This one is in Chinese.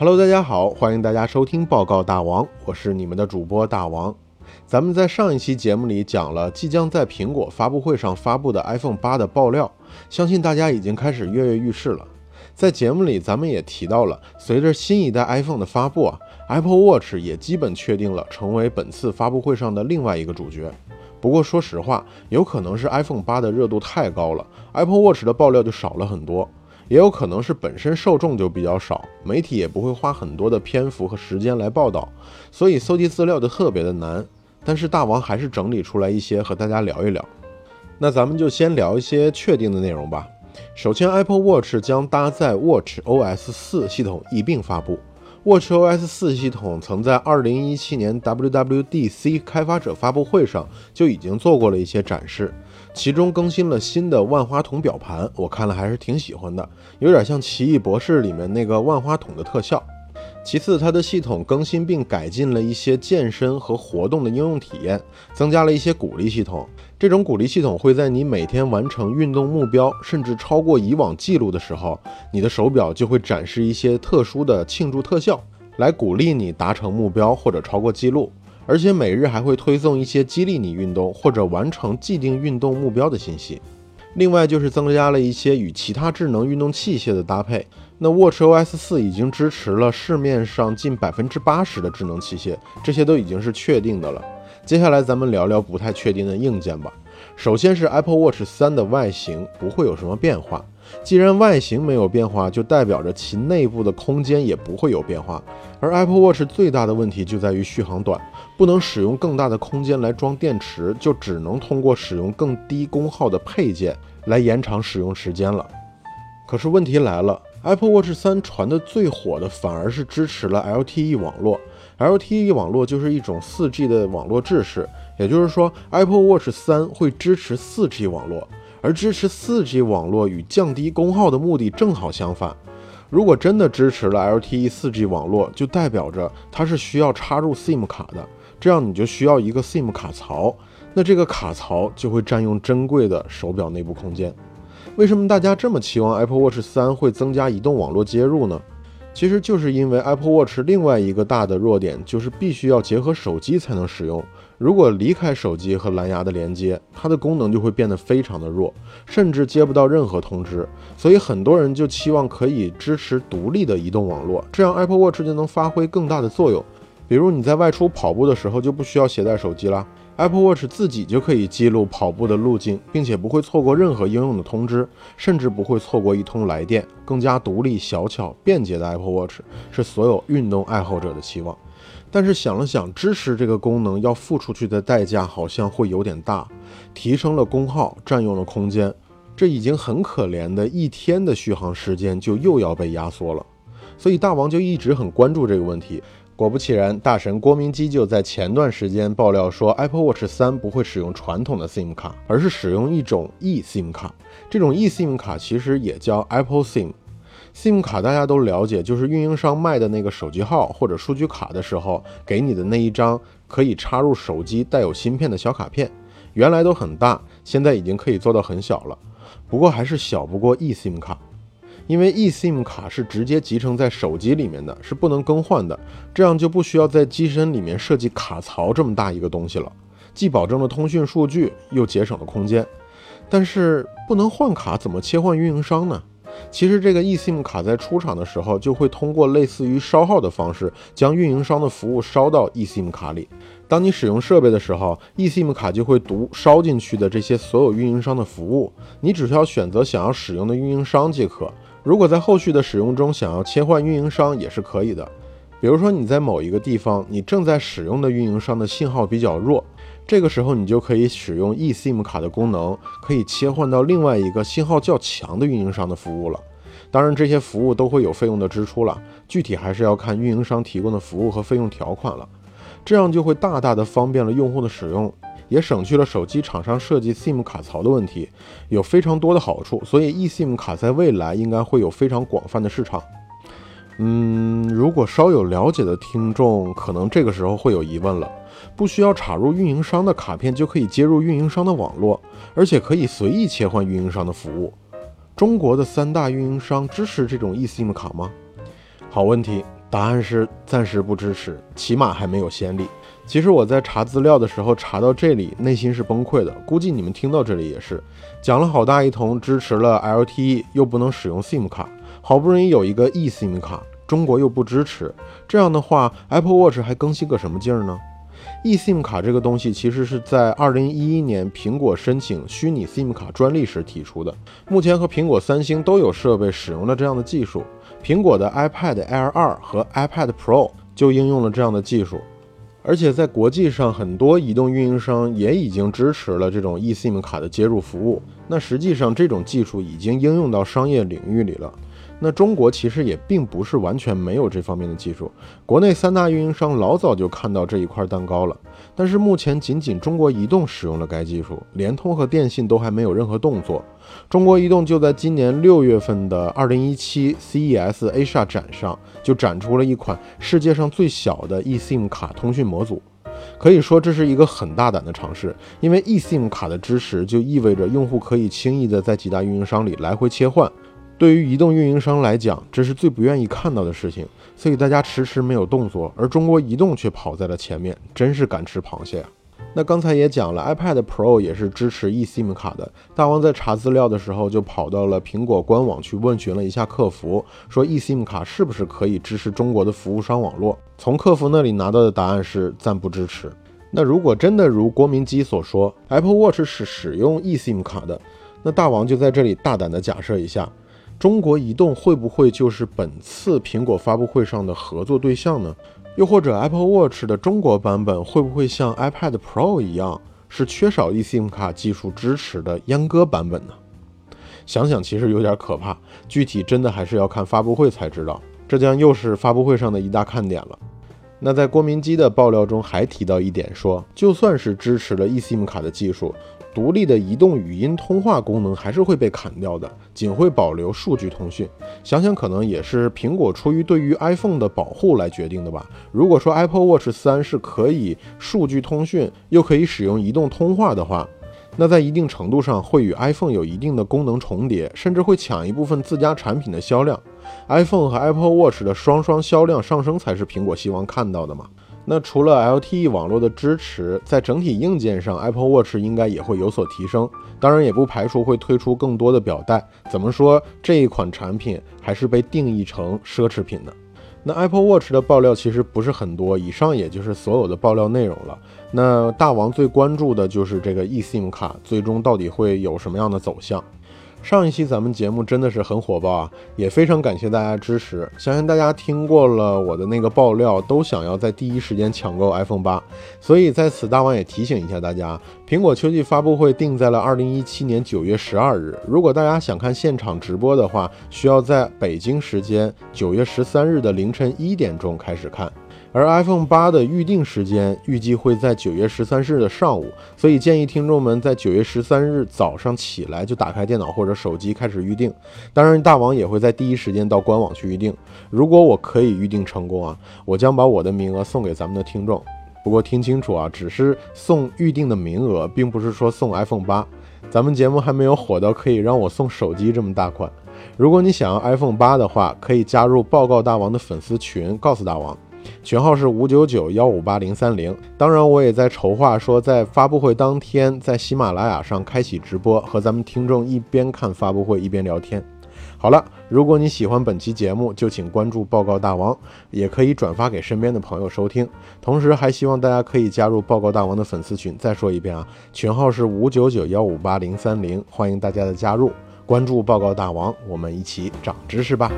Hello，大家好，欢迎大家收听报告大王，我是你们的主播大王。咱们在上一期节目里讲了即将在苹果发布会上发布的 iPhone 八的爆料，相信大家已经开始跃跃欲试了。在节目里，咱们也提到了，随着新一代 iPhone 的发布啊，Apple Watch 也基本确定了成为本次发布会上的另外一个主角。不过说实话，有可能是 iPhone 八的热度太高了，Apple Watch 的爆料就少了很多；也有可能是本身受众就比较少，媒体也不会花很多的篇幅和时间来报道，所以搜集资料就特别的难。但是大王还是整理出来一些和大家聊一聊。那咱们就先聊一些确定的内容吧。首先，Apple Watch 将搭载 Watch OS 四系统一并发布。Watch OS 四系统曾在2017年 WWDC 开发者发布会上就已经做过了一些展示，其中更新了新的万花筒表盘，我看了还是挺喜欢的，有点像《奇异博士》里面那个万花筒的特效。其次，它的系统更新并改进了一些健身和活动的应用体验，增加了一些鼓励系统。这种鼓励系统会在你每天完成运动目标，甚至超过以往记录的时候，你的手表就会展示一些特殊的庆祝特效，来鼓励你达成目标或者超过记录。而且每日还会推送一些激励你运动或者完成既定运动目标的信息。另外就是增加了一些与其他智能运动器械的搭配。那 Watch OS 四已经支持了市面上近百分之八十的智能器械，这些都已经是确定的了。接下来咱们聊聊不太确定的硬件吧。首先是 Apple Watch 三的外形不会有什么变化。既然外形没有变化，就代表着其内部的空间也不会有变化。而 Apple Watch 最大的问题就在于续航短，不能使用更大的空间来装电池，就只能通过使用更低功耗的配件来延长使用时间了。可是问题来了。Apple Watch 三传的最火的反而是支持了 LTE 网络。LTE 网络就是一种 4G 的网络制式，也就是说，Apple Watch 三会支持 4G 网络。而支持 4G 网络与降低功耗的目的正好相反。如果真的支持了 LTE 4G 网络，就代表着它是需要插入 SIM 卡的，这样你就需要一个 SIM 卡槽，那这个卡槽就会占用珍贵的手表内部空间。为什么大家这么期望 Apple Watch 三会增加移动网络接入呢？其实就是因为 Apple Watch 另外一个大的弱点就是必须要结合手机才能使用。如果离开手机和蓝牙的连接，它的功能就会变得非常的弱，甚至接不到任何通知。所以很多人就期望可以支持独立的移动网络，这样 Apple Watch 就能发挥更大的作用。比如你在外出跑步的时候就不需要携带手机啦。Apple Watch 自己就可以记录跑步的路径，并且不会错过任何应用的通知，甚至不会错过一通来电。更加独立、小巧、便捷的 Apple Watch 是所有运动爱好者的期望。但是想了想，支持这个功能要付出去的代价好像会有点大，提升了功耗，占用了空间，这已经很可怜的一天的续航时间就又要被压缩了。所以大王就一直很关注这个问题。果不其然，大神郭明基就在前段时间爆料说，Apple Watch 三不会使用传统的 SIM 卡，而是使用一种 eSIM 卡。这种 eSIM 卡其实也叫 Apple SIM。SIM 卡大家都了解，就是运营商卖的那个手机号或者数据卡的时候给你的那一张可以插入手机带有芯片的小卡片。原来都很大，现在已经可以做到很小了，不过还是小不过 eSIM 卡。因为 eSIM 卡是直接集成在手机里面的，是不能更换的，这样就不需要在机身里面设计卡槽这么大一个东西了，既保证了通讯数据，又节省了空间。但是不能换卡，怎么切换运营商呢？其实这个 eSIM 卡在出厂的时候就会通过类似于烧号的方式，将运营商的服务烧到 eSIM 卡里。当你使用设备的时候，eSIM 卡就会读烧进去的这些所有运营商的服务，你只需要选择想要使用的运营商即可。如果在后续的使用中想要切换运营商也是可以的，比如说你在某一个地方，你正在使用的运营商的信号比较弱，这个时候你就可以使用 eSIM 卡的功能，可以切换到另外一个信号较强的运营商的服务了。当然，这些服务都会有费用的支出了，具体还是要看运营商提供的服务和费用条款了。这样就会大大的方便了用户的使用。也省去了手机厂商设计 SIM 卡槽的问题，有非常多的好处，所以 eSIM 卡在未来应该会有非常广泛的市场。嗯，如果稍有了解的听众，可能这个时候会有疑问了：不需要插入运营商的卡片就可以接入运营商的网络，而且可以随意切换运营商的服务。中国的三大运营商支持这种 eSIM 卡吗？好问题。答案是暂时不支持，起码还没有先例。其实我在查资料的时候查到这里，内心是崩溃的。估计你们听到这里也是，讲了好大一通，支持了 LTE 又不能使用 SIM 卡，好不容易有一个 eSIM 卡，中国又不支持，这样的话，Apple Watch 还更新个什么劲儿呢？eSIM 卡这个东西，其实是在二零一一年苹果申请虚拟 SIM 卡专利时提出的。目前和苹果、三星都有设备使用了这样的技术。苹果的 iPad Air 2和 iPad Pro 就应用了这样的技术。而且在国际上，很多移动运营商也已经支持了这种 eSIM 卡的接入服务。那实际上，这种技术已经应用到商业领域里了。那中国其实也并不是完全没有这方面的技术，国内三大运营商老早就看到这一块蛋糕了，但是目前仅仅中国移动使用了该技术，联通和电信都还没有任何动作。中国移动就在今年六月份的二零一七 CES Asia 展上，就展出了一款世界上最小的 eSIM 卡通讯模组，可以说这是一个很大胆的尝试，因为 eSIM 卡的支持就意味着用户可以轻易的在几大运营商里来回切换。对于移动运营商来讲，这是最不愿意看到的事情，所以大家迟迟没有动作，而中国移动却跑在了前面，真是敢吃螃蟹啊！那刚才也讲了，iPad Pro 也是支持 eSIM 卡的。大王在查资料的时候，就跑到了苹果官网去问询了一下客服，说 eSIM 卡是不是可以支持中国的服务商网络？从客服那里拿到的答案是暂不支持。那如果真的如郭明基所说，Apple Watch 是使用 eSIM 卡的，那大王就在这里大胆的假设一下。中国移动会不会就是本次苹果发布会上的合作对象呢？又或者 Apple Watch 的中国版本会不会像 iPad Pro 一样，是缺少 eSIM 卡技术支持的阉割版本呢？想想其实有点可怕，具体真的还是要看发布会才知道。这将又是发布会上的一大看点了。那在郭明基的爆料中还提到一点，说就算是支持了 eSIM 卡的技术。独立的移动语音通话功能还是会被砍掉的，仅会保留数据通讯。想想可能也是苹果出于对于 iPhone 的保护来决定的吧。如果说 Apple Watch 三是可以数据通讯又可以使用移动通话的话，那在一定程度上会与 iPhone 有一定的功能重叠，甚至会抢一部分自家产品的销量。iPhone 和 Apple Watch 的双双销量上升才是苹果希望看到的嘛。那除了 LTE 网络的支持，在整体硬件上，Apple Watch 应该也会有所提升。当然，也不排除会推出更多的表带。怎么说，这一款产品还是被定义成奢侈品的。那 Apple Watch 的爆料其实不是很多，以上也就是所有的爆料内容了。那大王最关注的就是这个 eSIM 卡，最终到底会有什么样的走向？上一期咱们节目真的是很火爆啊，也非常感谢大家支持。相信大家听过了我的那个爆料，都想要在第一时间抢购 iPhone 八。所以在此，大王也提醒一下大家，苹果秋季发布会定在了二零一七年九月十二日。如果大家想看现场直播的话，需要在北京时间九月十三日的凌晨一点钟开始看。而 iPhone 八的预定时间预计会在九月十三日的上午，所以建议听众们在九月十三日早上起来就打开电脑或者手机开始预定。当然，大王也会在第一时间到官网去预定。如果我可以预定成功啊，我将把我的名额送给咱们的听众。不过听清楚啊，只是送预定的名额，并不是说送 iPhone 八。咱们节目还没有火到可以让我送手机这么大款。如果你想要 iPhone 八的话，可以加入报告大王的粉丝群，告诉大王。群号是五九九幺五八零三零。当然，我也在筹划说，在发布会当天，在喜马拉雅上开启直播，和咱们听众一边看发布会一边聊天。好了，如果你喜欢本期节目，就请关注报告大王，也可以转发给身边的朋友收听。同时，还希望大家可以加入报告大王的粉丝群。再说一遍啊，群号是五九九幺五八零三零，欢迎大家的加入，关注报告大王，我们一起长知识吧。